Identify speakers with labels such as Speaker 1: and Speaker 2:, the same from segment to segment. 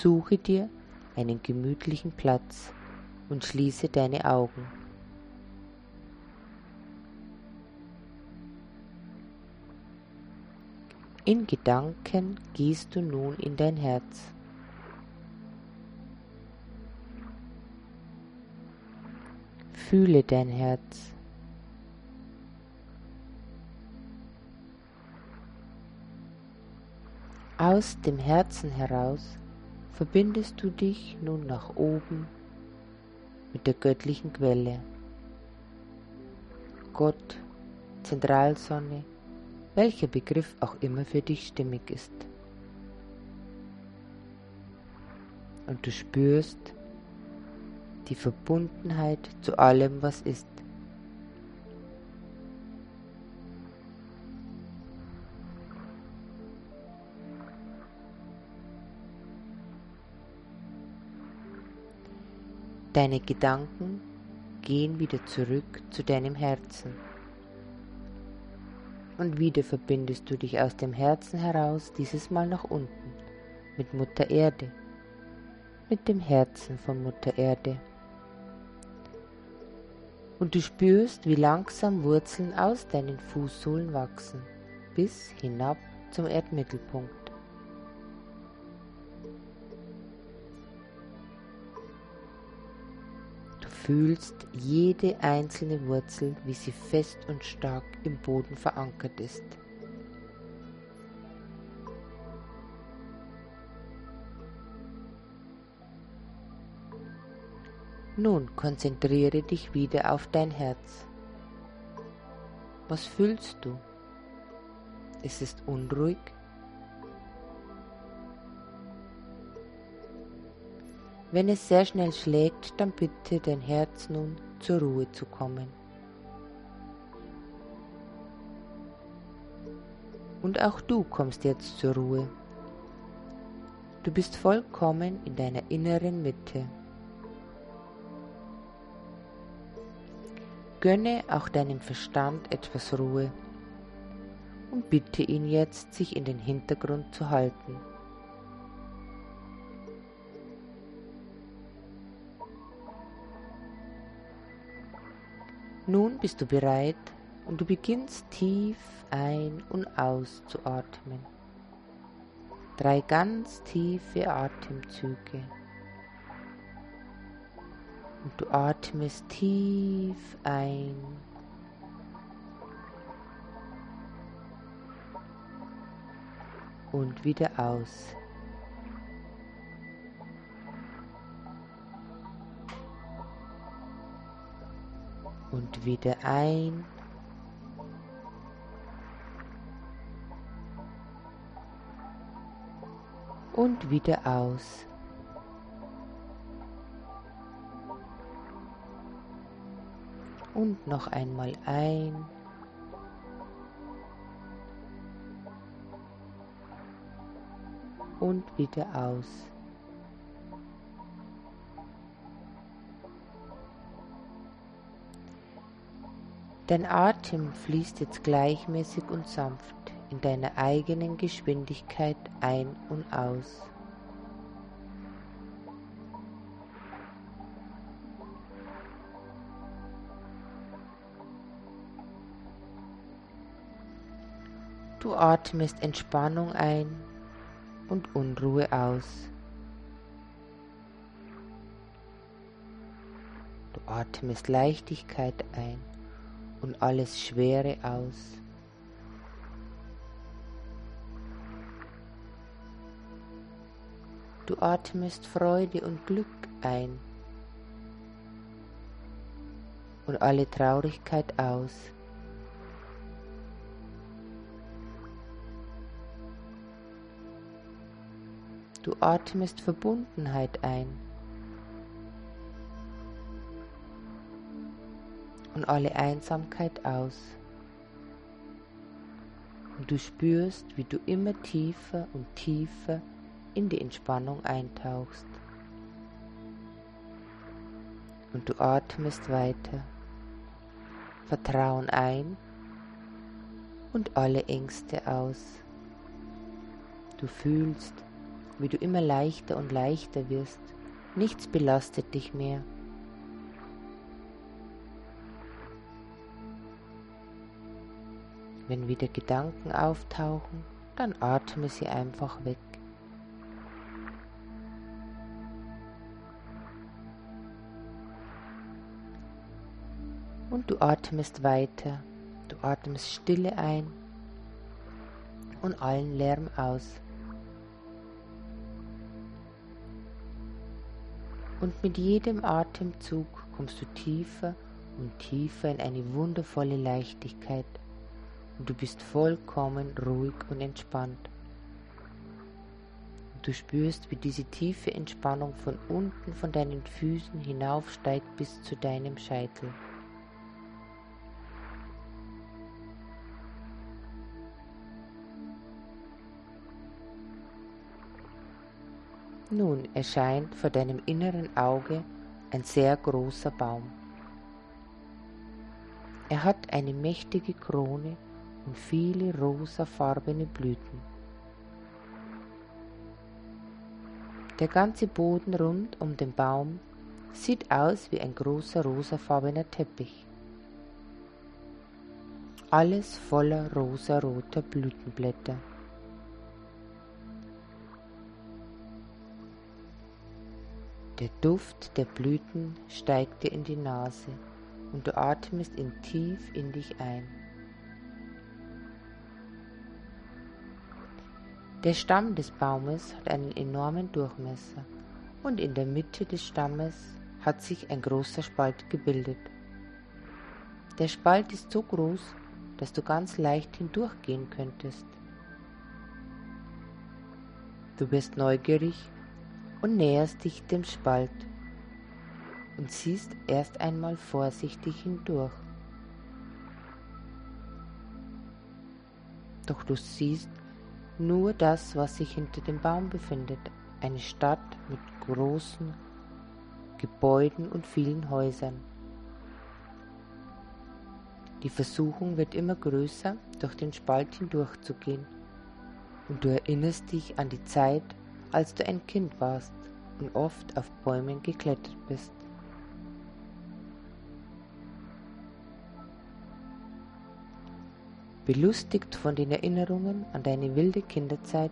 Speaker 1: Suche dir einen gemütlichen Platz und schließe deine Augen. In Gedanken gehst du nun in dein Herz. Fühle dein Herz. Aus dem Herzen heraus verbindest du dich nun nach oben mit der göttlichen Quelle. Gott, Zentralsonne, welcher Begriff auch immer für dich stimmig ist. Und du spürst die Verbundenheit zu allem, was ist. Deine Gedanken gehen wieder zurück zu deinem Herzen. Und wieder verbindest du dich aus dem Herzen heraus, dieses Mal nach unten, mit Mutter Erde, mit dem Herzen von Mutter Erde. Und du spürst, wie langsam Wurzeln aus deinen Fußsohlen wachsen, bis hinab zum Erdmittelpunkt. Fühlst jede einzelne Wurzel, wie sie fest und stark im Boden verankert ist. Nun konzentriere dich wieder auf dein Herz. Was fühlst du? Ist es unruhig? Wenn es sehr schnell schlägt, dann bitte dein Herz nun zur Ruhe zu kommen. Und auch du kommst jetzt zur Ruhe. Du bist vollkommen in deiner inneren Mitte. Gönne auch deinem Verstand etwas Ruhe und bitte ihn jetzt, sich in den Hintergrund zu halten. Nun bist du bereit und du beginnst tief ein- und auszuatmen. Drei ganz tiefe Atemzüge. Und du atmest tief ein. Und wieder aus. Und wieder ein. Und wieder aus. Und noch einmal ein. Und wieder aus. Dein Atem fließt jetzt gleichmäßig und sanft in deiner eigenen Geschwindigkeit ein und aus. Du atmest Entspannung ein und Unruhe aus. Du atmest Leichtigkeit ein und alles Schwere aus. Du atmest Freude und Glück ein und alle Traurigkeit aus. Du atmest Verbundenheit ein und alle Einsamkeit aus. Und du spürst, wie du immer tiefer und tiefer in die Entspannung eintauchst. Und du atmest weiter. Vertrauen ein und alle Ängste aus. Du fühlst, wie du immer leichter und leichter wirst. Nichts belastet dich mehr. Wenn wieder Gedanken auftauchen, dann atme sie einfach weg. Und du atmest weiter. Du atmest Stille ein und allen Lärm aus. Und mit jedem Atemzug kommst du tiefer und tiefer in eine wundervolle Leichtigkeit du bist vollkommen ruhig und entspannt. Du spürst, wie diese tiefe Entspannung von unten von deinen Füßen hinaufsteigt bis zu deinem Scheitel. Nun erscheint vor deinem inneren Auge ein sehr großer Baum. Er hat eine mächtige Krone und viele rosafarbene Blüten. Der ganze Boden rund um den Baum sieht aus wie ein großer rosafarbener Teppich. Alles voller rosaroter Blütenblätter. Der Duft der Blüten steigt dir in die Nase und du atmest ihn tief in dich ein. Der Stamm des Baumes hat einen enormen Durchmesser und in der Mitte des Stammes hat sich ein großer Spalt gebildet. Der Spalt ist so groß, dass du ganz leicht hindurchgehen könntest. Du bist neugierig und näherst dich dem Spalt und siehst erst einmal vorsichtig hindurch. Doch du siehst nur das, was sich hinter dem Baum befindet, eine Stadt mit großen Gebäuden und vielen Häusern. Die Versuchung wird immer größer, durch den Spalt hindurchzugehen, und du erinnerst dich an die Zeit, als du ein Kind warst und oft auf Bäumen geklettert bist. Belustigt von den Erinnerungen an deine wilde Kinderzeit,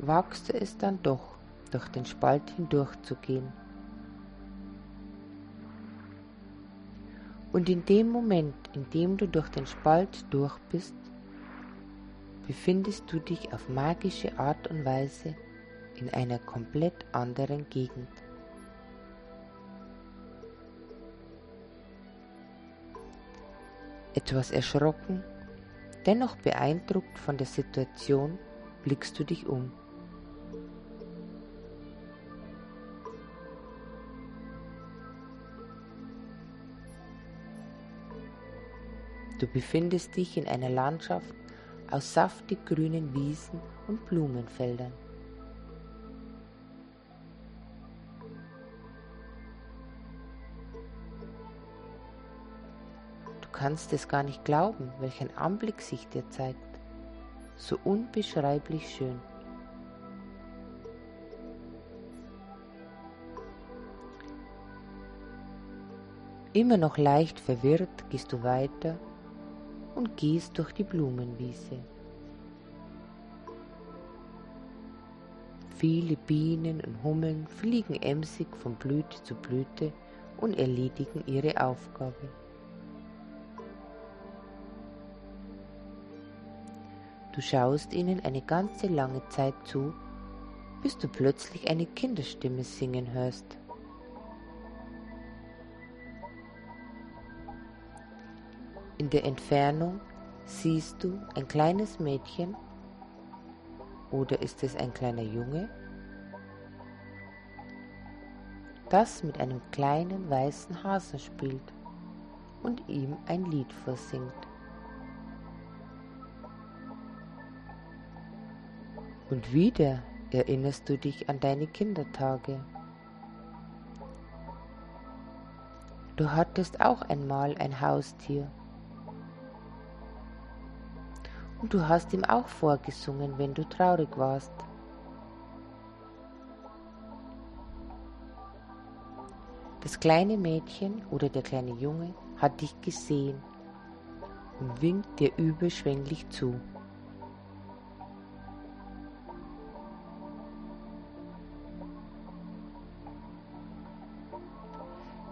Speaker 1: wagst du es dann doch, durch den Spalt hindurchzugehen. Und in dem Moment, in dem du durch den Spalt durch bist, befindest du dich auf magische Art und Weise in einer komplett anderen Gegend. Etwas erschrocken, dennoch beeindruckt von der Situation, blickst du dich um. Du befindest dich in einer Landschaft aus saftig grünen Wiesen und Blumenfeldern. Kannst es gar nicht glauben, welch ein Anblick sich dir zeigt. So unbeschreiblich schön. Immer noch leicht verwirrt gehst du weiter und gehst durch die Blumenwiese. Viele Bienen und Hummeln fliegen emsig von Blüte zu Blüte und erledigen ihre Aufgabe. Du schaust ihnen eine ganze lange Zeit zu, bis du plötzlich eine Kinderstimme singen hörst. In der Entfernung siehst du ein kleines Mädchen oder ist es ein kleiner Junge, das mit einem kleinen weißen Hasen spielt und ihm ein Lied vorsingt. Und wieder erinnerst du dich an deine Kindertage. Du hattest auch einmal ein Haustier. Und du hast ihm auch vorgesungen, wenn du traurig warst. Das kleine Mädchen oder der kleine Junge hat dich gesehen und winkt dir überschwänglich zu.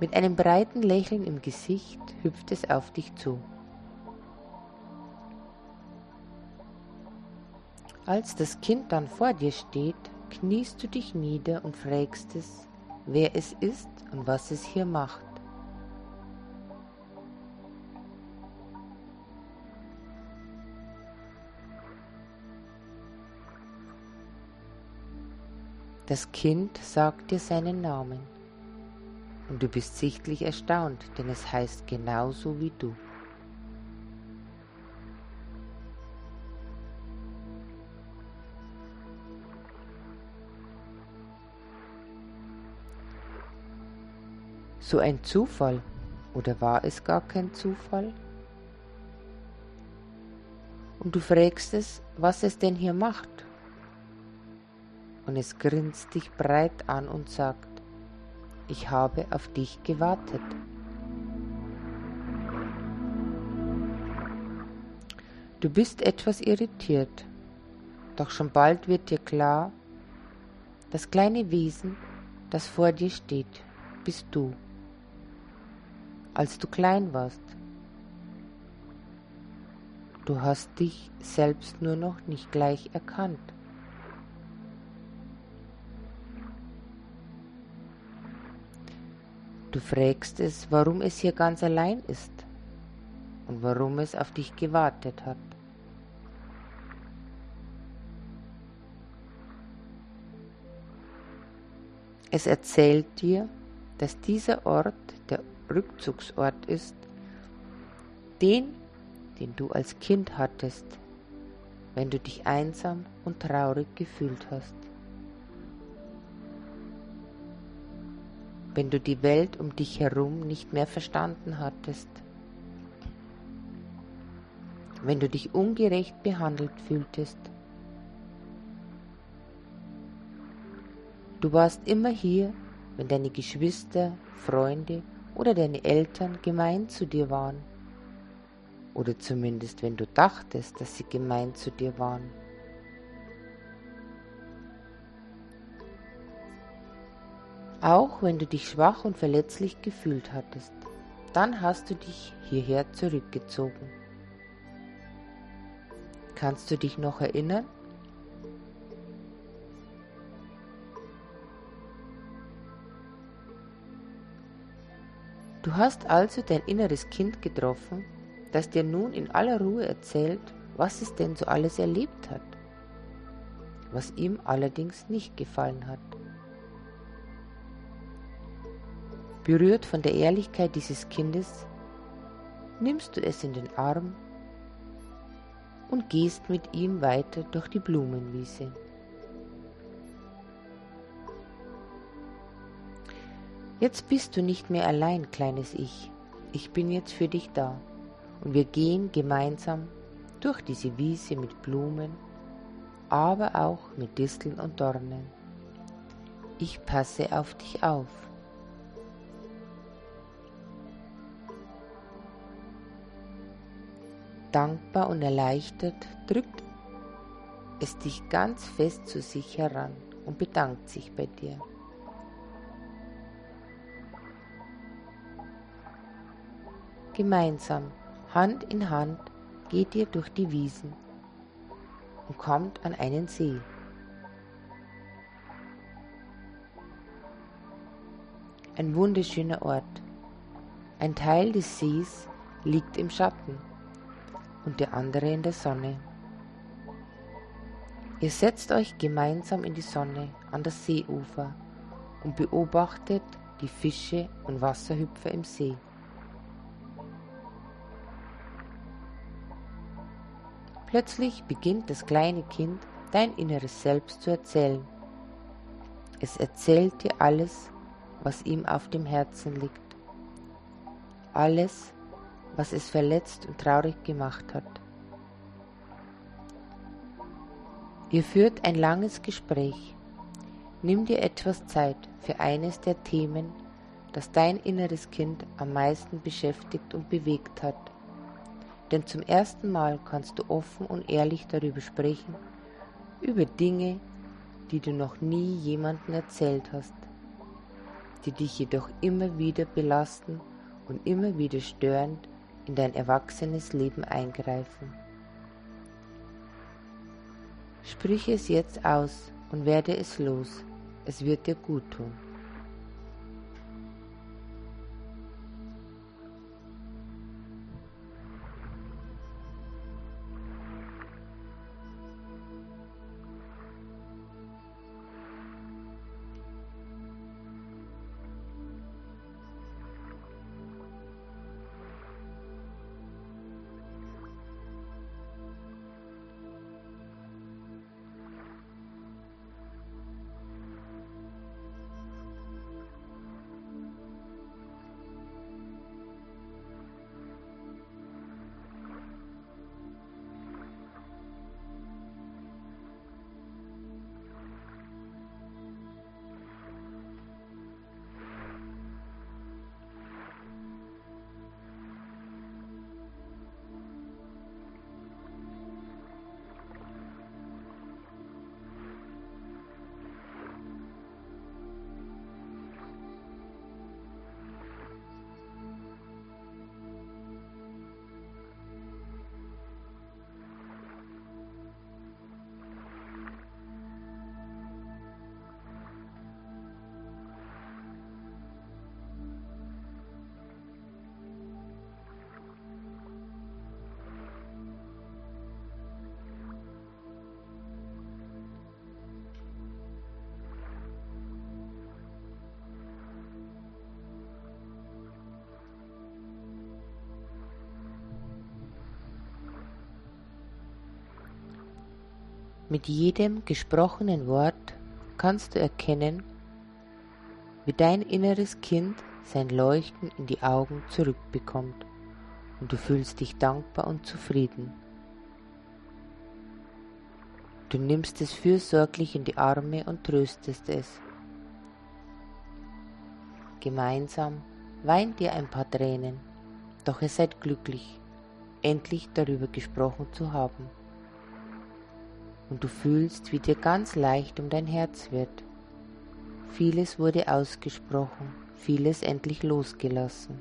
Speaker 1: Mit einem breiten Lächeln im Gesicht hüpft es auf dich zu. Als das Kind dann vor dir steht, kniest du dich nieder und fragst es, wer es ist und was es hier macht. Das Kind sagt dir seinen Namen und du bist sichtlich erstaunt, denn es heißt genauso wie du. So ein Zufall? Oder war es gar kein Zufall? Und du fragst es, was es denn hier macht. Und es grinst dich breit an und sagt, ich habe auf dich gewartet. Du bist etwas irritiert, doch schon bald wird dir klar, das kleine Wesen, das vor dir steht, bist du als du klein warst. Du hast dich selbst nur noch nicht gleich erkannt. Du fragst es, warum es hier ganz allein ist und warum es auf dich gewartet hat. Es erzählt dir, dass dieser Ort der Rückzugsort ist, den, den du als Kind hattest, wenn du dich einsam und traurig gefühlt hast. Wenn du die Welt um dich herum nicht mehr verstanden hattest. Wenn du dich ungerecht behandelt fühltest. Du warst immer hier, wenn deine Geschwister, Freunde oder deine Eltern gemein zu dir waren. Oder zumindest wenn du dachtest, dass sie gemein zu dir waren. Auch wenn du dich schwach und verletzlich gefühlt hattest, dann hast du dich hierher zurückgezogen. Kannst du dich noch erinnern, Du hast also dein inneres Kind getroffen, das dir nun in aller Ruhe erzählt, was es denn so alles erlebt hat, was ihm allerdings nicht gefallen hat. Berührt von der Ehrlichkeit dieses Kindes, nimmst du es in den Arm und gehst mit ihm weiter durch die Blumenwiese. Jetzt bist du nicht mehr allein, kleines Ich. Ich bin jetzt für dich da. Und wir gehen gemeinsam durch diese Wiese mit Blumen, aber auch mit Disteln und Dornen. Ich passe auf dich auf. Dankbar und erleichtert drückt es dich ganz fest zu sich heran und bedankt sich bei dir. Gemeinsam, Hand in Hand, geht ihr durch die Wiesen und kommt an einen See. Ein wunderschöner Ort. Ein Teil des Sees liegt im Schatten und der andere in der Sonne. Ihr setzt euch gemeinsam in die Sonne an das Seeufer und beobachtet die Fische und Wasserhüpfer im See. Plötzlich beginnt das kleine Kind dein inneres Selbst zu erzählen. Es erzählt dir alles, was ihm auf dem Herzen liegt. Alles, was es verletzt und traurig gemacht hat. Ihr führt ein langes Gespräch. Nimm dir etwas Zeit für eines der Themen, das dein inneres Kind am meisten beschäftigt und bewegt hat. Denn zum ersten Mal kannst du offen und ehrlich darüber sprechen, über Dinge, die du noch nie jemandem erzählt hast, die dich jedoch immer wieder belasten und immer wieder störend in dein erwachsenes Leben eingreifen. Sprich es jetzt aus und werde es los. Es wird dir gut tun. Mit jedem gesprochenen Wort kannst du erkennen, wie dein inneres Kind sein Leuchten in die Augen zurückbekommt und du fühlst dich dankbar und zufrieden. Du nimmst es fürsorglich in die Arme und tröstest es. Gemeinsam weint ihr ein paar Tränen, doch ihr seid glücklich, endlich darüber gesprochen zu haben und du fühlst, wie dir ganz leicht um dein Herz wird. Vieles wurde ausgesprochen, vieles endlich losgelassen.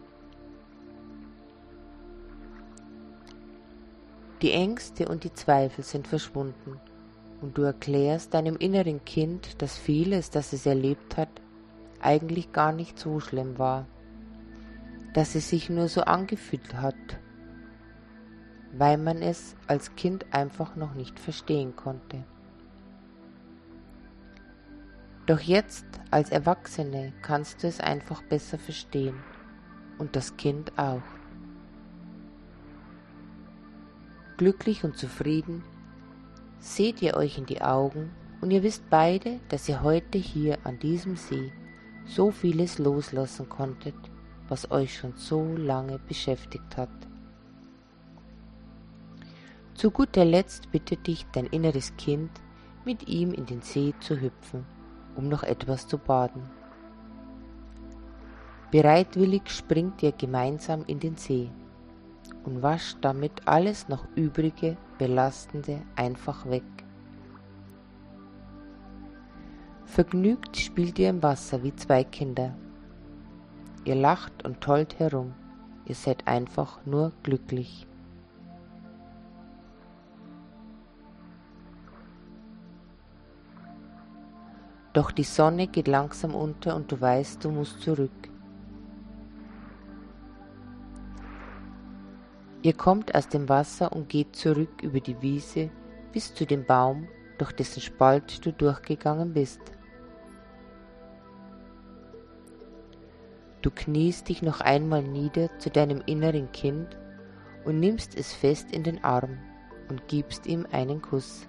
Speaker 1: Die Ängste und die Zweifel sind verschwunden und du erklärst deinem inneren Kind, dass vieles, das es erlebt hat, eigentlich gar nicht so schlimm war, dass es sich nur so angefühlt hat weil man es als Kind einfach noch nicht verstehen konnte. Doch jetzt als Erwachsene kannst du es einfach besser verstehen und das Kind auch. Glücklich und zufrieden seht ihr euch in die Augen und ihr wisst beide, dass ihr heute hier an diesem See so vieles loslassen konntet, was euch schon so lange beschäftigt hat. Zu guter Letzt bittet dich dein inneres Kind, mit ihm in den See zu hüpfen, um noch etwas zu baden. Bereitwillig springt ihr gemeinsam in den See und wascht damit alles noch übrige, belastende einfach weg. Vergnügt spielt ihr im Wasser wie zwei Kinder. Ihr lacht und tollt herum, ihr seid einfach nur glücklich. Doch die Sonne geht langsam unter und du weißt, du musst zurück. Ihr kommt aus dem Wasser und geht zurück über die Wiese bis zu dem Baum, durch dessen Spalt du durchgegangen bist. Du kniest dich noch einmal nieder zu deinem inneren Kind und nimmst es fest in den Arm und gibst ihm einen Kuss.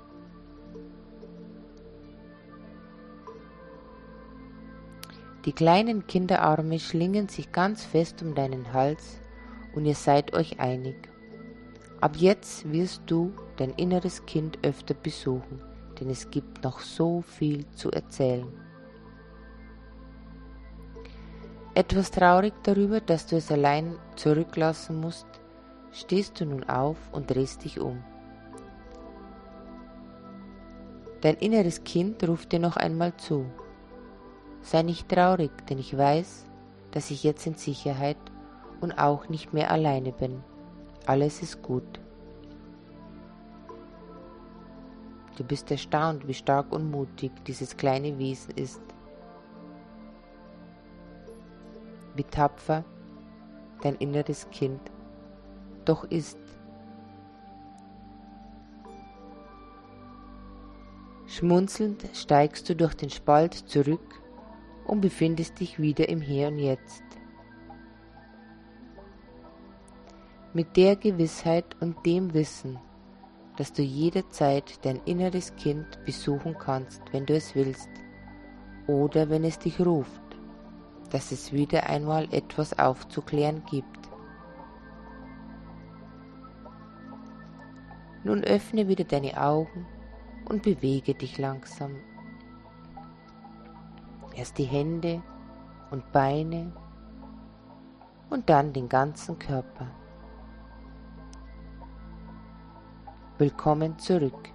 Speaker 1: Die kleinen Kinderarme schlingen sich ganz fest um deinen Hals und ihr seid euch einig. Ab jetzt wirst du dein inneres Kind öfter besuchen, denn es gibt noch so viel zu erzählen. Etwas traurig darüber, dass du es allein zurücklassen musst, stehst du nun auf und drehst dich um. Dein inneres Kind ruft dir noch einmal zu. Sei nicht traurig, denn ich weiß, dass ich jetzt in Sicherheit und auch nicht mehr alleine bin. Alles ist gut. Du bist erstaunt, wie stark und mutig dieses kleine Wesen ist. Wie tapfer dein inneres Kind doch ist. Schmunzelnd steigst du durch den Spalt zurück und befindest dich wieder im Hier und Jetzt. Mit der Gewissheit und dem Wissen, dass du jederzeit dein inneres Kind besuchen kannst, wenn du es willst, oder wenn es dich ruft, dass es wieder einmal etwas aufzuklären gibt. Nun öffne wieder deine Augen und bewege dich langsam. Erst die Hände und Beine und dann den ganzen Körper. Willkommen zurück.